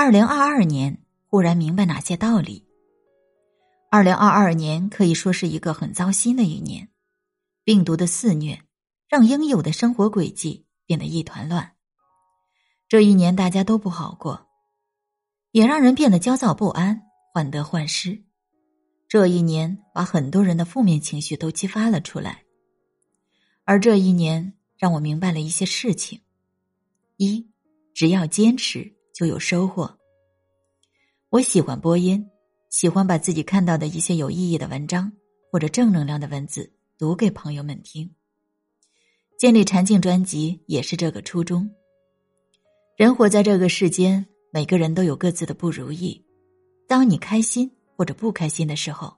二零二二年忽然明白哪些道理。二零二二年可以说是一个很糟心的一年，病毒的肆虐让应有的生活轨迹变得一团乱。这一年大家都不好过，也让人变得焦躁不安、患得患失。这一年把很多人的负面情绪都激发了出来，而这一年让我明白了一些事情：一，只要坚持就有收获。我喜欢播音，喜欢把自己看到的一些有意义的文章或者正能量的文字读给朋友们听。建立禅境专辑也是这个初衷。人活在这个世间，每个人都有各自的不如意。当你开心或者不开心的时候，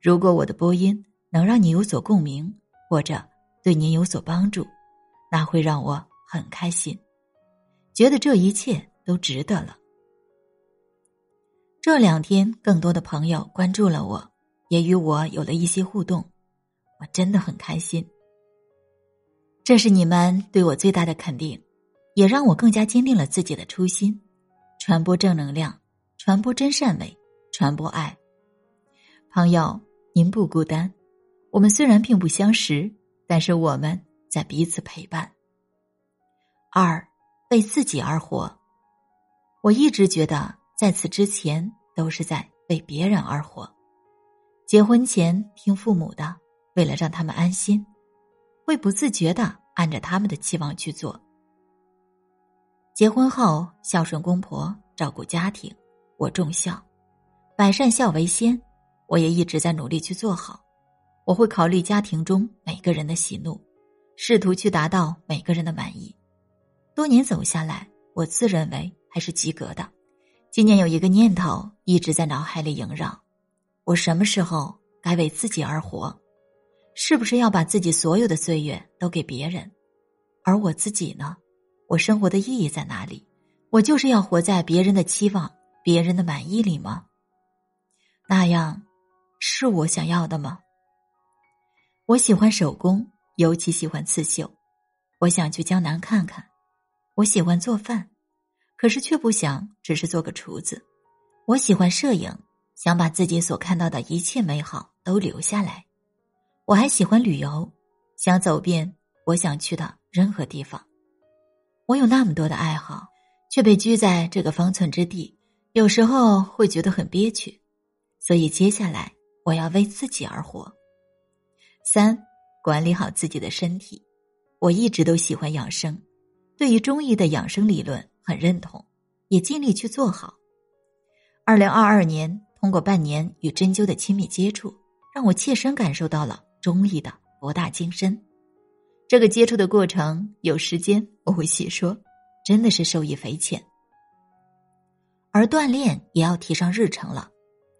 如果我的播音能让你有所共鸣，或者对您有所帮助，那会让我很开心，觉得这一切都值得了。这两天，更多的朋友关注了我，也与我有了一些互动，我真的很开心。这是你们对我最大的肯定。也让我更加坚定了自己的初心，传播正能量，传播真善美，传播爱。朋友，您不孤单，我们虽然并不相识，但是我们在彼此陪伴。二，为自己而活。我一直觉得，在此之前都是在为别人而活。结婚前听父母的，为了让他们安心，会不自觉的按着他们的期望去做。结婚后孝顺公婆，照顾家庭，我重孝，百善孝为先，我也一直在努力去做好。我会考虑家庭中每个人的喜怒，试图去达到每个人的满意。多年走下来，我自认为还是及格的。今年有一个念头一直在脑海里萦绕：我什么时候该为自己而活？是不是要把自己所有的岁月都给别人？而我自己呢？我生活的意义在哪里？我就是要活在别人的期望、别人的满意里吗？那样是我想要的吗？我喜欢手工，尤其喜欢刺绣。我想去江南看看。我喜欢做饭，可是却不想只是做个厨子。我喜欢摄影，想把自己所看到的一切美好都留下来。我还喜欢旅游，想走遍我想去的任何地方。我有那么多的爱好，却被拘在这个方寸之地，有时候会觉得很憋屈。所以接下来我要为自己而活。三，管理好自己的身体。我一直都喜欢养生，对于中医的养生理论很认同，也尽力去做好。二零二二年，通过半年与针灸的亲密接触，让我切身感受到了中医的博大精深。这个接触的过程，有时间我会细说，真的是受益匪浅。而锻炼也要提上日程了，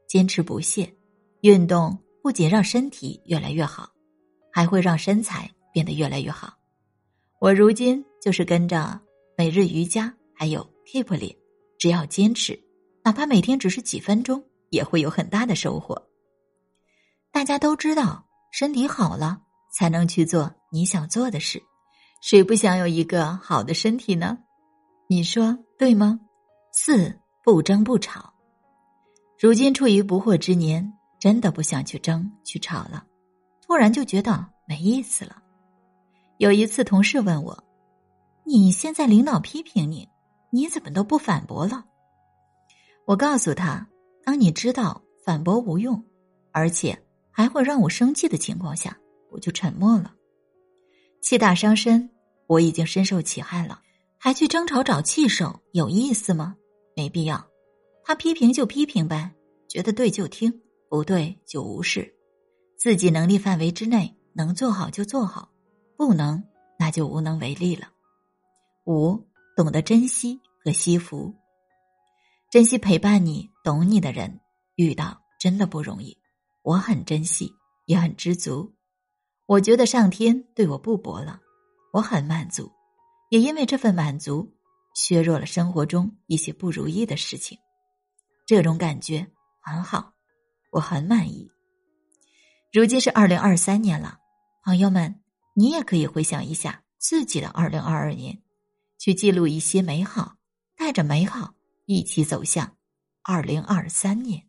坚持不懈，运动不仅让身体越来越好，还会让身材变得越来越好。我如今就是跟着每日瑜伽还有 Keep 练，只要坚持，哪怕每天只是几分钟，也会有很大的收获。大家都知道，身体好了才能去做。你想做的事，谁不想有一个好的身体呢？你说对吗？四不争不吵。如今处于不惑之年，真的不想去争去吵了，突然就觉得没意思了。有一次，同事问我：“你现在领导批评你，你怎么都不反驳了？”我告诉他：“当你知道反驳无用，而且还会让我生气的情况下，我就沉默了。”气大伤身，我已经深受其害了，还去争吵找气受，有意思吗？没必要。他批评就批评呗，觉得对就听，不对就无视。自己能力范围之内能做好就做好，不能那就无能为力了。五，懂得珍惜和惜福，珍惜陪伴你、懂你的人，遇到真的不容易。我很珍惜，也很知足。我觉得上天对我不薄了，我很满足，也因为这份满足，削弱了生活中一些不如意的事情。这种感觉很好，我很满意。如今是二零二三年了，朋友们，你也可以回想一下自己的二零二二年，去记录一些美好，带着美好一起走向二零二三年。